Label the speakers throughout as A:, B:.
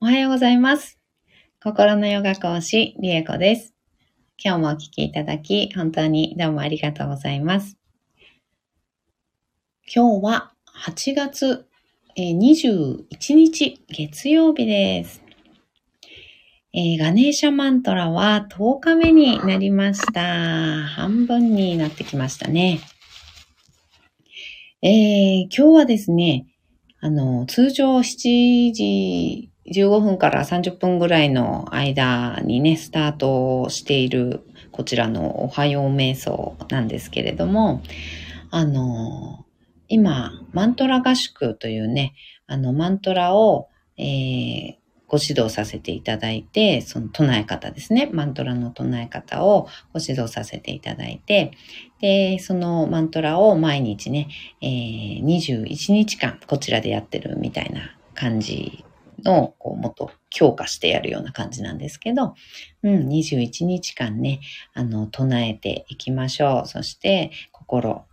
A: おはようございます。心のヨガ講師、リエコです。今日もお聞きいただき、本当にどうもありがとうございます。今日は8月21日、月曜日です。えーガネーシャマントラは10日目になりました。半分になってきましたね。えー今日はですね、あの、通常7時15分から30分ぐらいの間にね、スタートしているこちらのおはよう瞑想なんですけれども、あの、今、マントラ合宿というね、あの、マントラを、えーご指導させていただいて、その唱え方ですね。マントラの唱え方をご指導させていただいて、で、そのマントラを毎日ね、えー21日間こちらでやってるみたいな感じの、こう、もっと強化してやるような感じなんですけど、うん、21日間ね、あの、唱えていきましょう。そして、心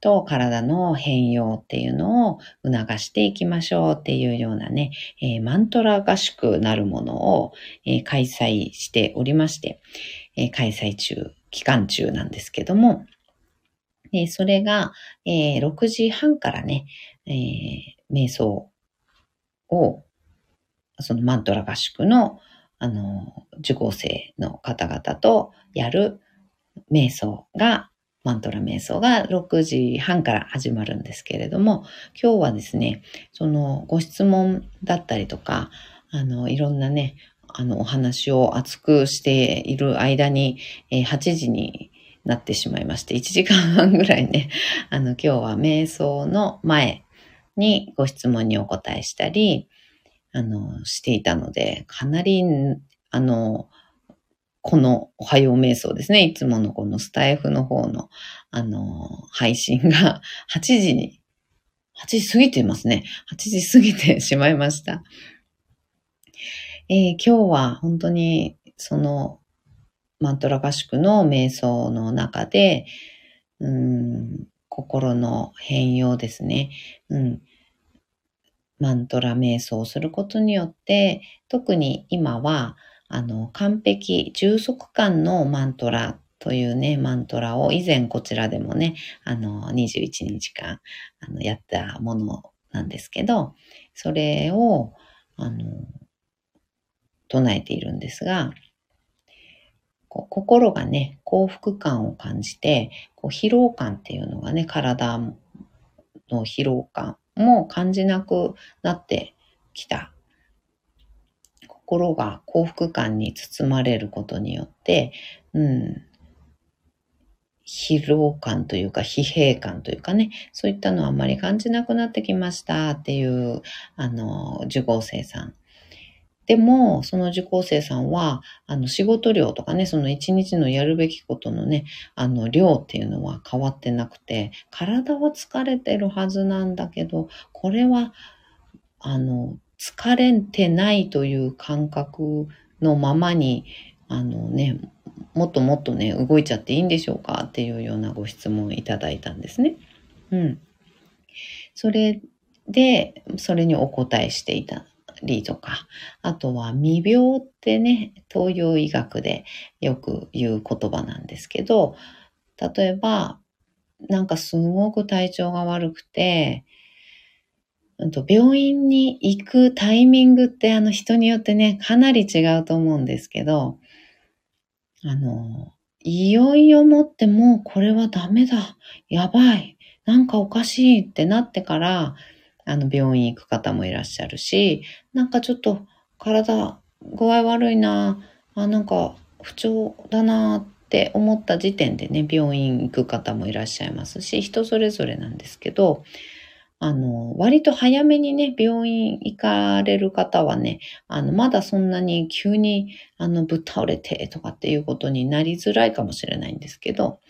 A: と体の変容っていうのを促していきましょうっていうようなね、えーマントラ合宿なるものを、えー開催しておりまして、えー開催中、期間中なんですけども、えーそれが、えー6時半からね、えー瞑想を、そのマントラ合宿の、あの、受講生の方々とやる瞑想が、マントラ瞑想が6時半から始まるんですけれども、今日はですね、そのご質問だったりとか、あの、いろんなね、あの、お話を熱くしている間に、え8時になってしまいまして、1時間半ぐらいね、あの、今日は瞑想の前にご質問にお答えしたり、あの、していたので、かなり、あの、このおはよう瞑想ですね。いつものこのスタイフの方の、あの、配信が 8時に、8時過ぎてますね。8時過ぎてしまいました。えー今日は本当にそのマントラ合宿の瞑想の中で、うん、心の変容ですね。うん、マントラ瞑想をすることによって、特に今は、あの、完璧、充足感のマントラというね、マントラを以前こちらでもね、あの、21日間、あの、やったものなんですけど、それを、あの、唱えているんですが、心がね、幸福感を感じて、こう疲労感っていうのがね、体の疲労感も感じなくなってきた。心が幸福感に包まれることによって、うん、疲労感というか疲弊感というかね、そういったのはあまり感じなくなってきましたっていう、あの、受講生さん。でも、その受講生さんは、あの、仕事量とかね、その一日のやるべきことのね、あの、量っていうのは変わってなくて、体は疲れてるはずなんだけど、これは、あの、疲れてないという感覚のままに、あのね、もっともっとね、動いちゃっていいんでしょうかっていうようなご質問をいただいたんですね。うん。それで、それにお答えしていたりとか、あとは未病ってね、東洋医学でよく言う言葉なんですけど、例えば、なんかすごく体調が悪くて、病院に行くタイミングってあの人によってね、かなり違うと思うんですけど、あの、いよいよもってもうこれはダメだ、やばい、なんかおかしいってなってから、あの病院行く方もいらっしゃるし、なんかちょっと体具合悪いな、あ、なんか不調だなって思った時点でね、病院行く方もいらっしゃいますし、人それぞれなんですけど、あの、割と早めにね、病院行かれる方はね、あの、まだそんなに急に、あの、ぶっ倒れてとかっていうことになりづらいかもしれないんですけど、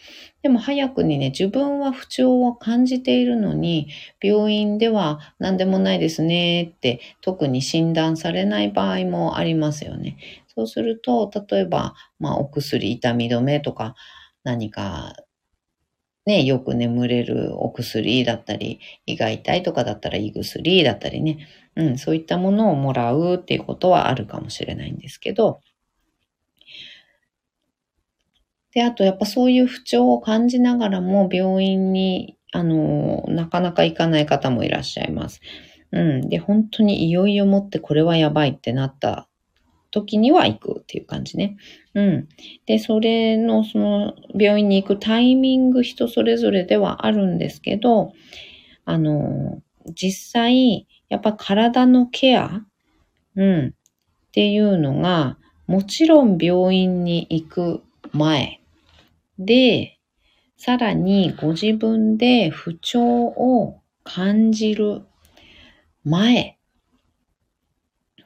A: でも早くにね、自分は不調を感じているのに、病院では何でもないですねって、特に診断されない場合もありますよね。そうすると、例えば、まあ、お薬、痛み止めとか、何か、ね、よく眠れるお薬だったり、胃が痛いとかだったら胃薬だったりね、うん、そういったものをもらうっていうことはあるかもしれないんですけど、で、あとやっぱそういう不調を感じながらも病院に、あの、なかなか行かない方もいらっしゃいます。うん。で、本当にいよいよもってこれはやばいってなった時には行くっていう感じね。うん。で、それの、その、病院に行くタイミング人それぞれではあるんですけど、あの、実際、やっぱ体のケア、うん、っていうのが、もちろん病院に行く前で、さらにご自分で不調を感じる前、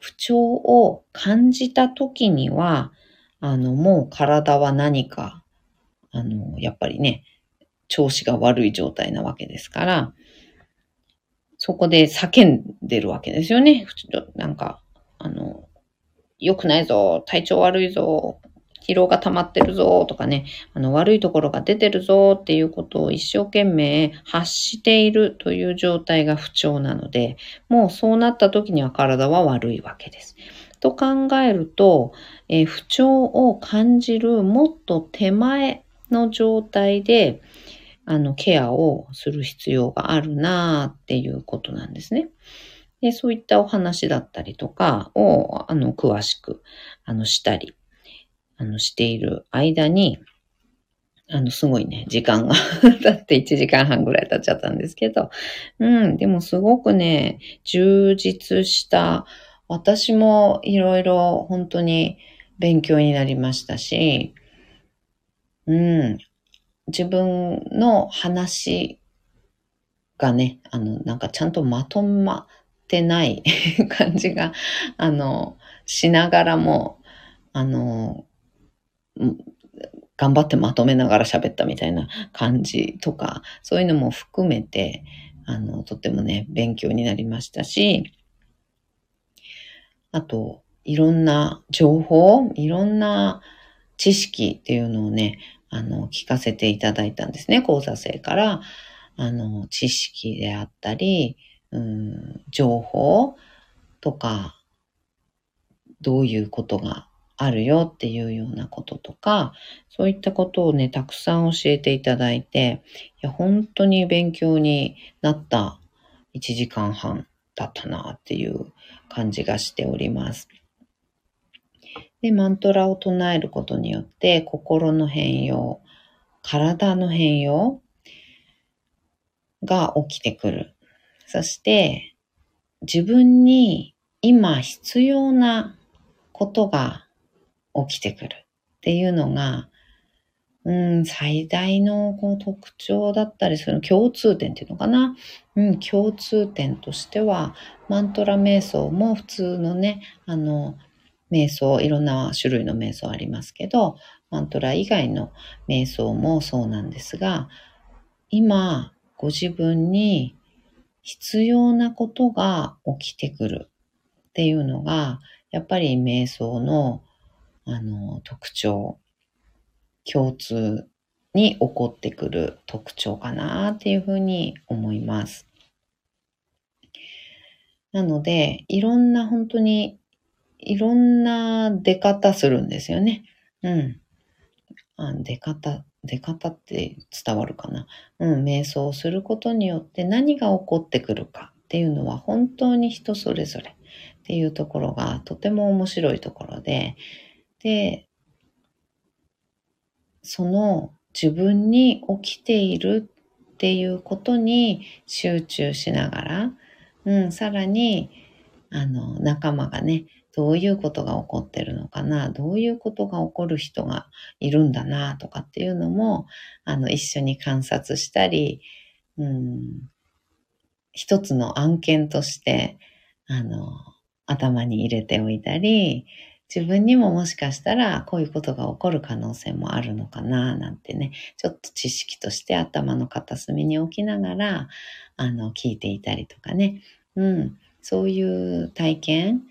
A: 不調を感じた時には、あの、もう体は何か、あの、やっぱりね、調子が悪い状態なわけですから、そこで叫んでるわけですよね。なんか、あの、良くないぞ、体調悪いぞ、疲労が溜まってるぞ、とかね、あの、悪いところが出てるぞっていうことを一生懸命発しているという状態が不調なので、もうそうなった時には体は悪いわけです。と考えると、えー、不調を感じるもっと手前の状態で、あの、ケアをする必要があるなっていうことなんですね。で、そういったお話だったりとかを、あの、詳しく、あの、したり、あの、している間に、あの、すごいね、時間が 経って1時間半ぐらい経っちゃったんですけど、うん、でもすごくね、充実した、私もいろいろ本当に勉強になりましたし、うん、自分の話がね、あの、なんかちゃんとまとまってない 感じが、あの、しながらも、あの、頑張ってまとめながら喋ったみたいな感じとか、そういうのも含めて、あの、とってもね、勉強になりましたし、あと、いろんな情報、いろんな知識っていうのをね、あの、聞かせていただいたんですね、講座生から。あの、知識であったり、うん、情報とか、どういうことがあるよっていうようなこととか、そういったことをね、たくさん教えていただいて、いや、本当に勉強になった1時間半だったなっていう感じがしております。で、マントラを唱えることによって、心の変容、体の変容が起きてくる。そして、自分に今必要なことが起きてくるっていうのが、うん、最大のこう特徴だったりする共通点っていうのかな。うん、共通点としては、マントラ瞑想も普通のね、あの、瞑想、いろんな種類の瞑想ありますけど、マントラ以外の瞑想もそうなんですが、今、ご自分に必要なことが起きてくるっていうのが、やっぱり瞑想のあの特徴、共通に起こってくる特徴かなっていうふうに思います。なので、いろんな本当にいろんな出方するんですよね。うん。あ出方、出方って伝わるかな。うん、瞑想をすることによって何が起こってくるかっていうのは本当に人それぞれっていうところがとても面白いところで、で、その自分に起きているっていうことに集中しながら、うん、さらに、あの、仲間がね、どういうことが起こってるのかな、どういうことが起こる人がいるんだな、とかっていうのも、あの、一緒に観察したり、うん、一つの案件として、あの、頭に入れておいたり、自分にももしかしたらこういうことが起こる可能性もあるのかななんてね、ちょっと知識として頭の片隅に置きながら、あの、聞いていたりとかね、うん、そういう体験、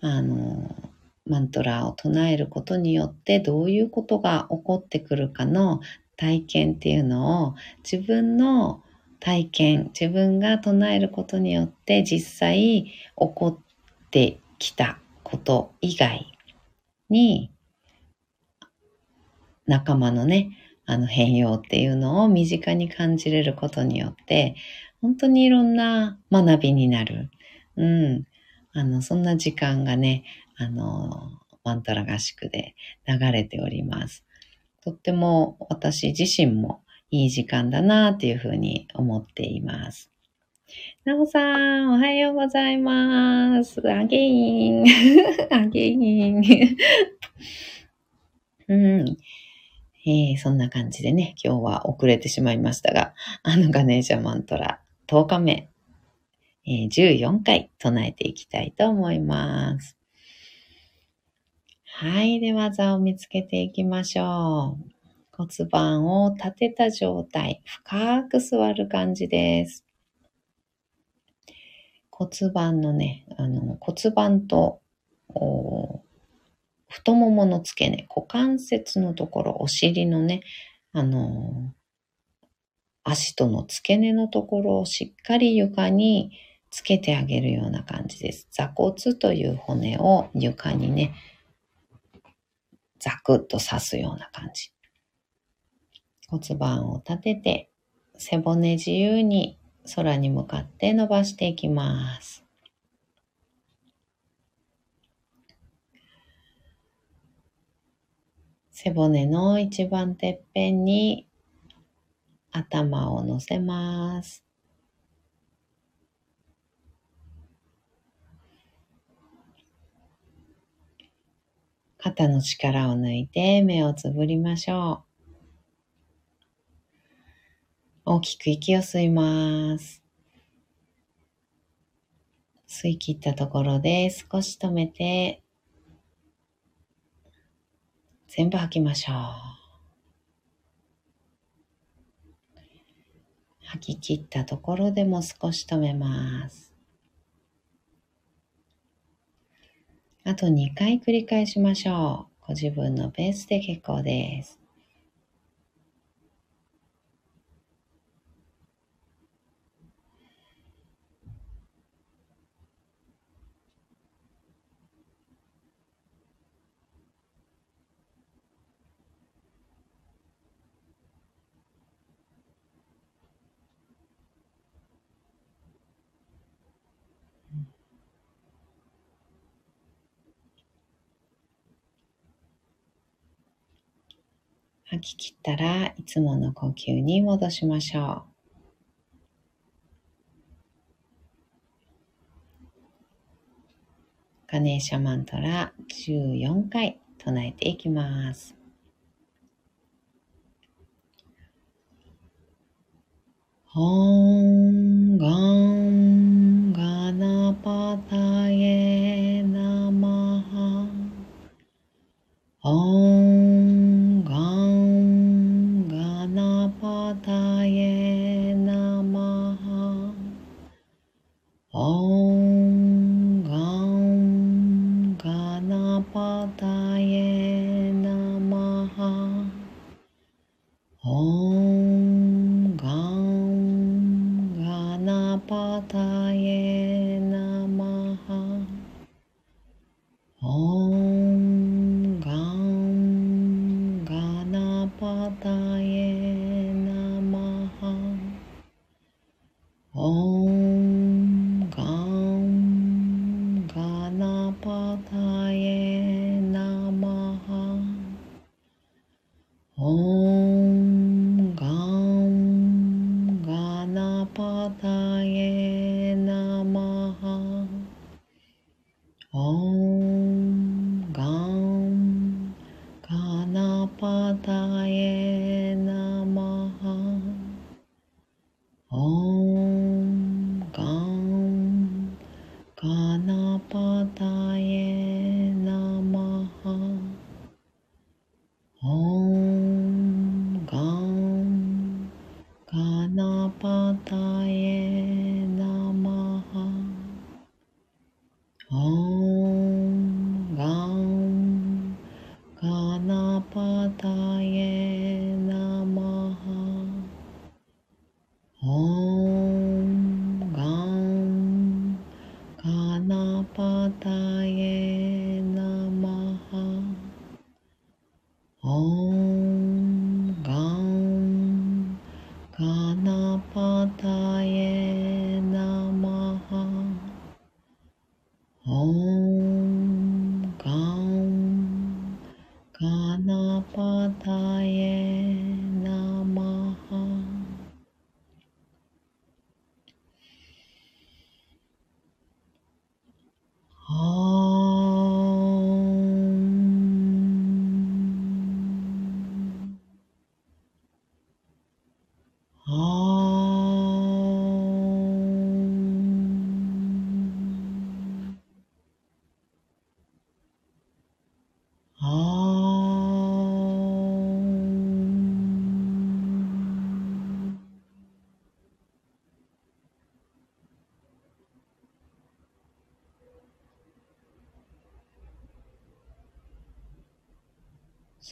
A: あの、マントラを唱えることによってどういうことが起こってくるかの体験っていうのを自分の体験、自分が唱えることによって実際起こってきたこと以外に、仲間のね、あの変容っていうのを身近に感じれることによって、本当にいろんな学びになる。うん。あの、そんな時間がね、あの、マントラ合宿で流れております。とっても私自身もいい時間だなっていうふうに思っています。なおさん、おはようございます。アゲイン。アゲイン。うん。えー、そんな感じでね、今日は遅れてしまいましたが、あのガネーシャマントラ10日目、えー、14回唱えていきたいと思います。はい。では、座を見つけていきましょう。骨盤を立てた状態、深く座る感じです。骨盤のね、あの骨盤と太ももの付け根、股関節のところ、お尻のね、あの足との付け根のところをしっかり床につけてあげるような感じです。座骨という骨を床にね、ザクッと刺すような感じ。骨盤を立てて、背骨自由に空に向かって伸ばしていきます。背骨の一番てっぺんに頭を乗せます。肩の力を抜いて目をつぶりましょう。大きく息を吸います。吸い切ったところで少し止めて、全部吐きましょう。吐き切ったところでも少し止めます。あと2回繰り返しましょう。ご自分のペースで結構です。吐き切ったらいつもの呼吸に戻しましょう。ガネーシャマントラ14回唱えていきます。オンガンガナパタエナマハオン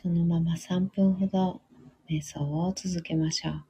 A: そのまま3分ほど瞑想を続けましょう。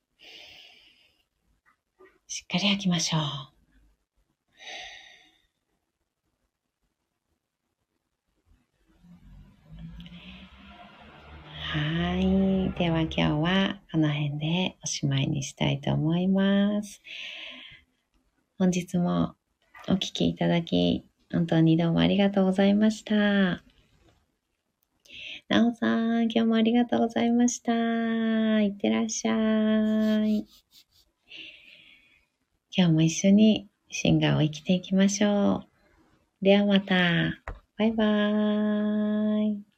A: しっかり吐きましょう。はい。では今日はこの辺でおしまいにしたいと思います。本日もお聴きいただき、本当にどうもありがとうございました。なおさん、今日もありがとうございました。いってらっしゃい。今日も一緒にシンガーを生きていきましょう。ではまた。バイバーイ。